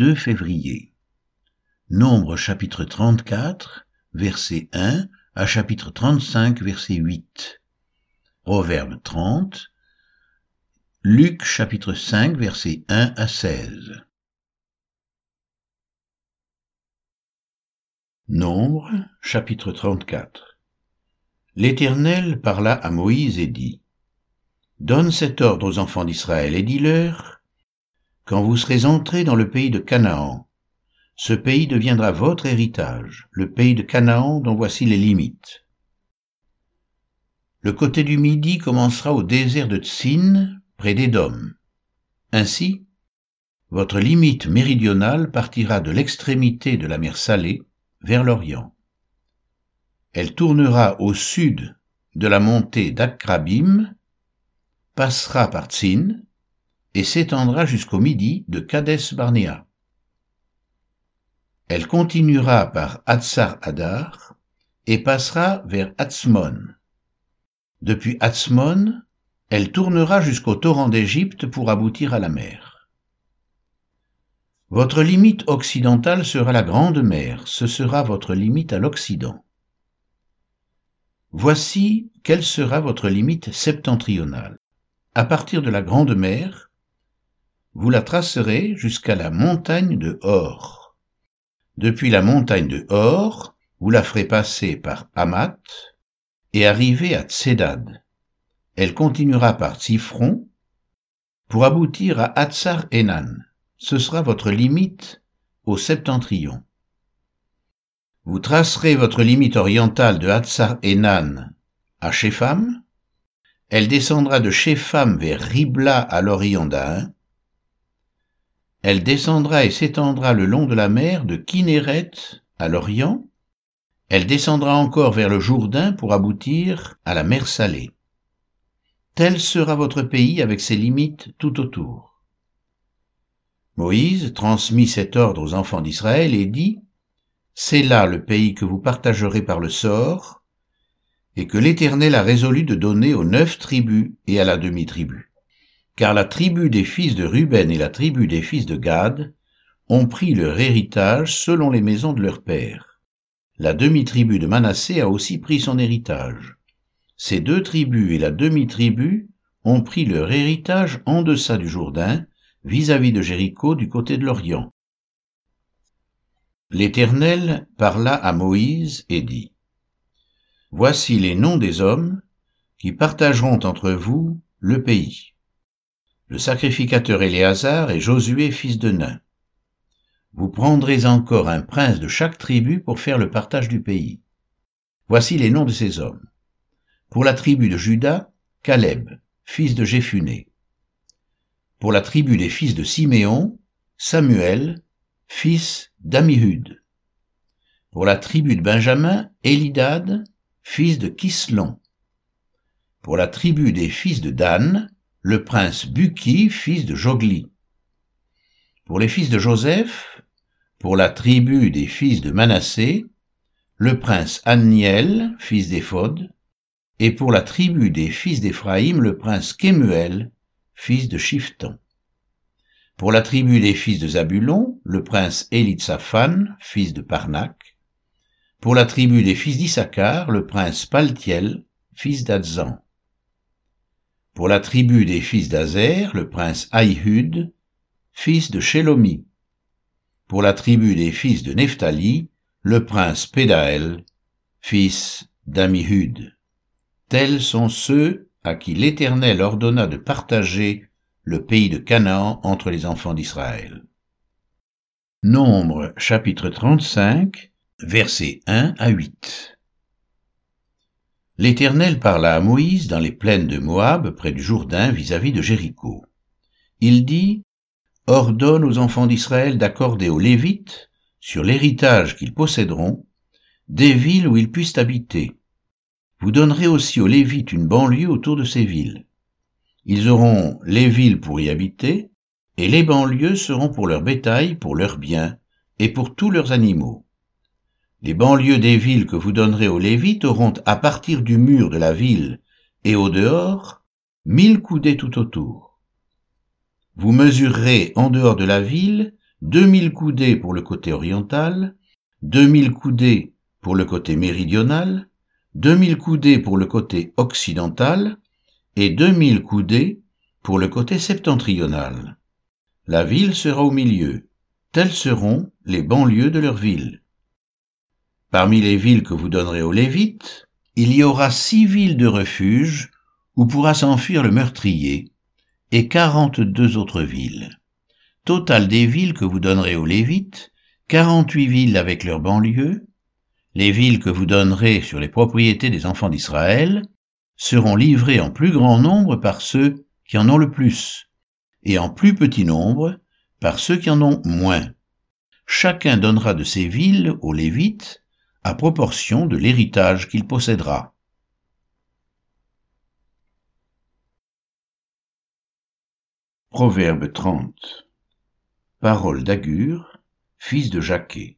2 février. Nombre chapitre 34, verset 1 à chapitre 35, verset 8. Proverbe 30. Luc chapitre 5, verset 1 à 16. Nombre chapitre 34. L'Éternel parla à Moïse et dit, Donne cet ordre aux enfants d'Israël et dis-leur, Quand vous serez entrés dans le pays de Canaan, ce pays deviendra votre héritage, le pays de Canaan dont voici les limites. Le côté du midi commencera au désert de Tsin, près d'Édom. Ainsi, votre limite méridionale partira de l'extrémité de la mer Salée vers l'Orient. Elle tournera au sud de la montée d'Akrabim, passera par Tsin et s'étendra jusqu'au midi de Kades Barnea. Elle continuera par Hatzar Adar et passera vers Hatzmon. Depuis Hatzmon, elle tournera jusqu'au torrent d'Égypte pour aboutir à la mer. Votre limite occidentale sera la Grande Mer, ce sera votre limite à l'Occident. Voici quelle sera votre limite septentrionale. À partir de la Grande Mer, vous la tracerez jusqu'à la montagne de Hor. Depuis la montagne de Hor, vous la ferez passer par Hamat et arriver à Tsedad. Elle continuera par Tzifron pour aboutir à Hatzar Enan. Ce sera votre limite au septentrion. Vous tracerez votre limite orientale de Hatzar Enan à Shepham. Elle descendra de Shepham vers Ribla à l'Orient d'Ain elle descendra et s'étendra le long de la mer de Kinéret à l'Orient. Elle descendra encore vers le Jourdain pour aboutir à la mer Salée. Tel sera votre pays avec ses limites tout autour. Moïse transmit cet ordre aux enfants d'Israël et dit, C'est là le pays que vous partagerez par le sort, et que l'Éternel a résolu de donner aux neuf tribus et à la demi-tribu car la tribu des fils de Ruben et la tribu des fils de Gad ont pris leur héritage selon les maisons de leur père. La demi-tribu de Manassé a aussi pris son héritage. Ces deux tribus et la demi-tribu ont pris leur héritage en deçà du Jourdain, vis-à-vis de Jéricho du côté de l'Orient. L'Éternel parla à Moïse et dit, Voici les noms des hommes qui partageront entre vous le pays le sacrificateur Éléazar et Josué fils de Nun. Vous prendrez encore un prince de chaque tribu pour faire le partage du pays. Voici les noms de ces hommes. Pour la tribu de Juda, Caleb, fils de Jéphuné. Pour la tribu des fils de Siméon, Samuel, fils d'Amihud. Pour la tribu de Benjamin, Élidad, fils de Kislon. Pour la tribu des fils de Dan, le prince Buki, fils de Jogli. Pour les fils de Joseph, pour la tribu des fils de Manassé, le prince Anniel, fils d'Éphod, et pour la tribu des fils d'Éphraïm, le prince Kémuel, fils de Shifton. Pour la tribu des fils de Zabulon, le prince Élitsaphan, fils de Parnac. Pour la tribu des fils d'Issachar, le prince Paltiel, fils d'Adzan. Pour la tribu des fils d'Azer, le prince Aïhud, fils de Shelomi. Pour la tribu des fils de Nephtali, le prince Pédaël, fils d'Amihud. Tels sont ceux à qui l'Éternel ordonna de partager le pays de Canaan entre les enfants d'Israël. Nombre chapitre 35 versets 1 à 8 L'Éternel parla à Moïse dans les plaines de Moab, près du Jourdain, vis-à-vis de Jéricho. Il dit, Ordonne aux enfants d'Israël d'accorder aux Lévites, sur l'héritage qu'ils posséderont, des villes où ils puissent habiter. Vous donnerez aussi aux Lévites une banlieue autour de ces villes. Ils auront les villes pour y habiter, et les banlieues seront pour leur bétail, pour leurs biens, et pour tous leurs animaux. Les banlieues des villes que vous donnerez aux Lévites auront à partir du mur de la ville et au dehors mille coudées tout autour. Vous mesurerez en dehors de la ville 2000 coudées pour le côté oriental, 2000 coudées pour le côté méridional, 2000 coudées pour le côté occidental et 2000 coudées pour le côté septentrional. La ville sera au milieu. Telles seront les banlieues de leur ville. Parmi les villes que vous donnerez aux Lévites, il y aura six villes de refuge où pourra s'enfuir le meurtrier, et quarante-deux autres villes. Total des villes que vous donnerez aux Lévites, quarante-huit villes avec leurs banlieues, les villes que vous donnerez sur les propriétés des enfants d'Israël seront livrées en plus grand nombre par ceux qui en ont le plus, et en plus petit nombre par ceux qui en ont moins. Chacun donnera de ces villes aux Lévites à proportion de l'héritage qu'il possédera. Proverbe 30 Parole d'Agur, fils de Jacquet.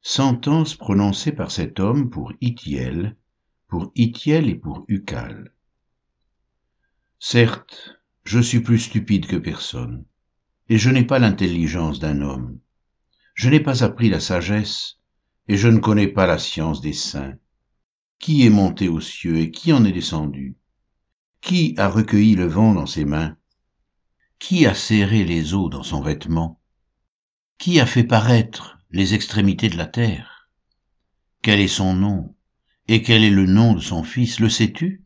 Sentence prononcée par cet homme pour Itiel, pour Itiel et pour Ucal. Certes, je suis plus stupide que personne, et je n'ai pas l'intelligence d'un homme. Je n'ai pas appris la sagesse, et je ne connais pas la science des saints. Qui est monté aux cieux et qui en est descendu? Qui a recueilli le vent dans ses mains? Qui a serré les eaux dans son vêtement? Qui a fait paraître les extrémités de la terre? Quel est son nom Et quel est le nom de son Fils? Le sais-tu?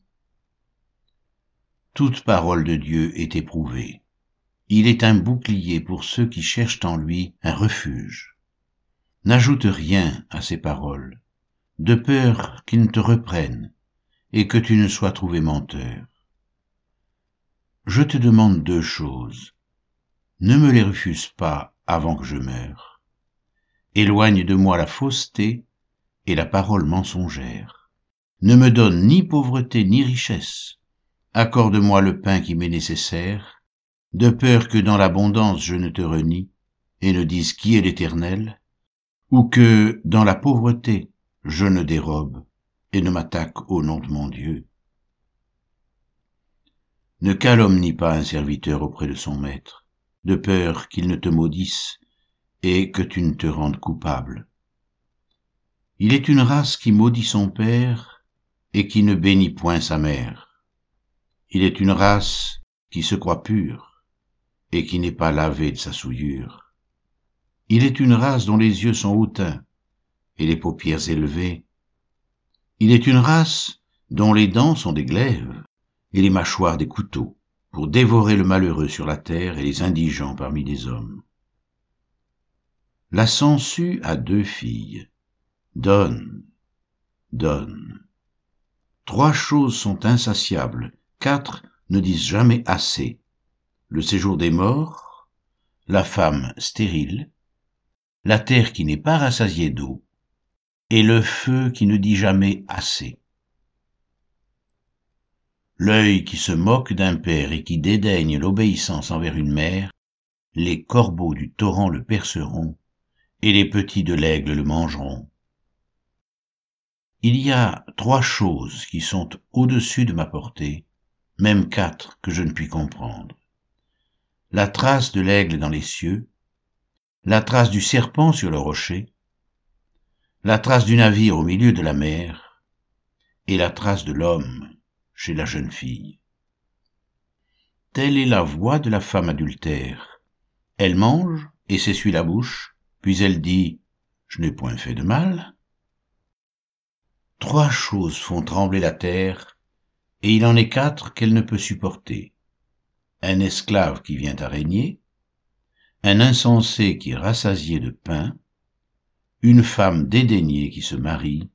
Toute parole de Dieu est éprouvée. Il est un bouclier pour ceux qui cherchent en lui un refuge. N'ajoute rien à ces paroles, de peur qu'ils ne te reprennent et que tu ne sois trouvé menteur. Je te demande deux choses. Ne me les refuse pas avant que je meure. Éloigne de moi la fausseté et la parole mensongère. Ne me donne ni pauvreté ni richesse. Accorde-moi le pain qui m'est nécessaire, de peur que dans l'abondance je ne te renie et ne dise qui est l'Éternel, ou que, dans la pauvreté, je ne dérobe et ne m'attaque au nom de mon Dieu. Ne calomnie pas un serviteur auprès de son maître, de peur qu'il ne te maudisse et que tu ne te rendes coupable. Il est une race qui maudit son père et qui ne bénit point sa mère. Il est une race qui se croit pure et qui n'est pas lavée de sa souillure. Il est une race dont les yeux sont hautains et les paupières élevées. Il est une race dont les dents sont des glaives et les mâchoires des couteaux, pour dévorer le malheureux sur la terre et les indigents parmi les hommes. La sangsue a deux filles. Donne, donne. Trois choses sont insatiables, quatre ne disent jamais assez. Le séjour des morts, la femme stérile, la terre qui n'est pas rassasiée d'eau, et le feu qui ne dit jamais assez. L'œil qui se moque d'un père et qui dédaigne l'obéissance envers une mère, les corbeaux du torrent le perceront, et les petits de l'aigle le mangeront. Il y a trois choses qui sont au-dessus de ma portée, même quatre que je ne puis comprendre. La trace de l'aigle dans les cieux, la trace du serpent sur le rocher, la trace du navire au milieu de la mer, et la trace de l'homme chez la jeune fille. Telle est la voix de la femme adultère. Elle mange et s'essuie la bouche, puis elle dit Je n'ai point fait de mal. Trois choses font trembler la terre, et il en est quatre qu'elle ne peut supporter. Un esclave qui vient à régner, un insensé qui est rassasié de pain, une femme dédaignée qui se marie,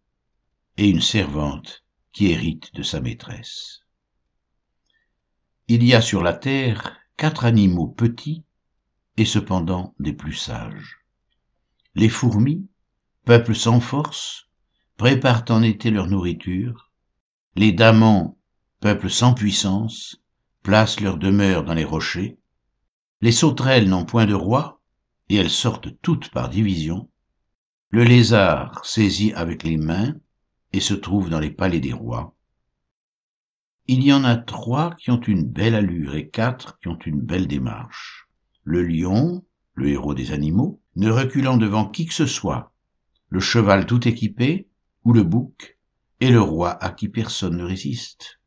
et une servante qui hérite de sa maîtresse. Il y a sur la terre quatre animaux petits et cependant des plus sages. Les fourmis, peuple sans force, préparent en été leur nourriture, les damans, peuple sans puissance, placent leur demeure dans les rochers, les sauterelles n'ont point de roi, et elles sortent toutes par division. Le lézard saisit avec les mains et se trouve dans les palais des rois. Il y en a trois qui ont une belle allure et quatre qui ont une belle démarche. Le lion, le héros des animaux, ne reculant devant qui que ce soit, le cheval tout équipé, ou le bouc, et le roi à qui personne ne résiste.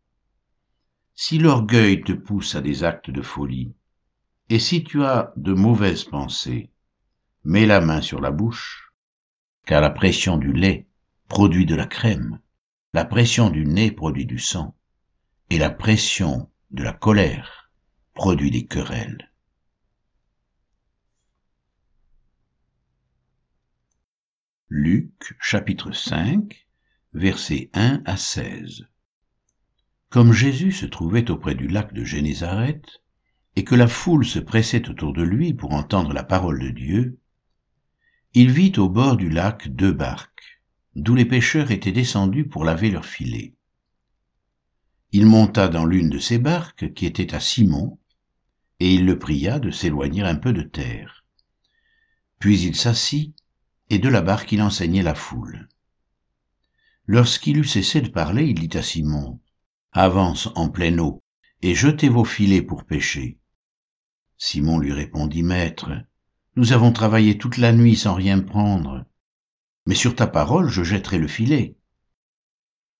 Si l'orgueil te pousse à des actes de folie, et si tu as de mauvaises pensées, mets la main sur la bouche, car la pression du lait produit de la crème, la pression du nez produit du sang, et la pression de la colère produit des querelles. Luc chapitre 5 versets 1 à 16 Comme Jésus se trouvait auprès du lac de Génézareth, et que la foule se pressait autour de lui pour entendre la parole de Dieu, il vit au bord du lac deux barques, d'où les pêcheurs étaient descendus pour laver leurs filets. Il monta dans l'une de ces barques qui était à Simon, et il le pria de s'éloigner un peu de terre. Puis il s'assit, et de la barque il enseignait la foule. Lorsqu'il eut cessé de parler, il dit à Simon, Avance en pleine eau, et jetez vos filets pour pêcher. Simon lui répondit, Maître, nous avons travaillé toute la nuit sans rien prendre, mais sur ta parole je jetterai le filet.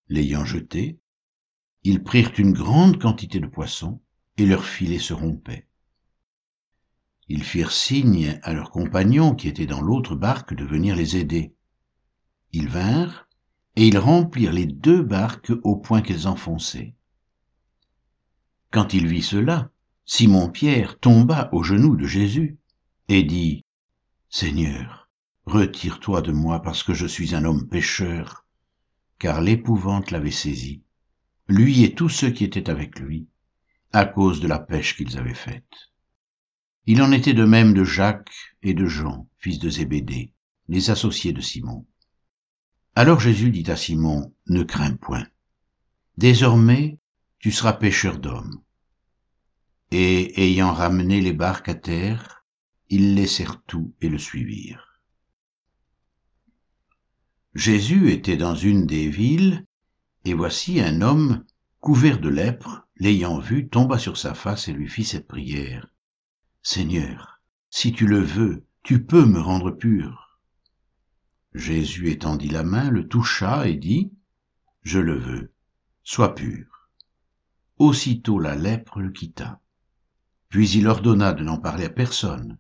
L'ayant jeté, ils prirent une grande quantité de poissons, et leur filet se rompait. Ils firent signe à leurs compagnons qui étaient dans l'autre barque de venir les aider. Ils vinrent, et ils remplirent les deux barques au point qu'elles enfonçaient. Quand il vit cela, Simon-Pierre tomba aux genoux de Jésus et dit, Seigneur, retire-toi de moi parce que je suis un homme pécheur, car l'épouvante l'avait saisi, lui et tous ceux qui étaient avec lui, à cause de la pêche qu'ils avaient faite. Il en était de même de Jacques et de Jean, fils de Zébédée, les associés de Simon. Alors Jésus dit à Simon, Ne crains point. Désormais, tu seras pêcheur d'hommes. Et ayant ramené les barques à terre, ils laissèrent tout et le suivirent. Jésus était dans une des villes, et voici un homme couvert de lèpre, l'ayant vu, tomba sur sa face et lui fit cette prière. Seigneur, si tu le veux, tu peux me rendre pur. Jésus étendit la main, le toucha et dit, Je le veux, sois pur. Aussitôt la lèpre le quitta. Puis il ordonna de n'en parler à personne.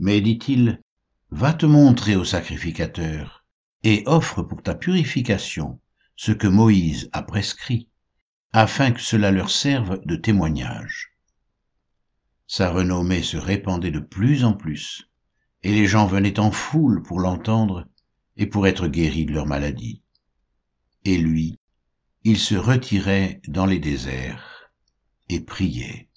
Mais, dit-il, va te montrer au sacrificateur et offre pour ta purification ce que Moïse a prescrit, afin que cela leur serve de témoignage sa renommée se répandait de plus en plus, et les gens venaient en foule pour l'entendre et pour être guéris de leur maladie. Et lui, il se retirait dans les déserts et priait.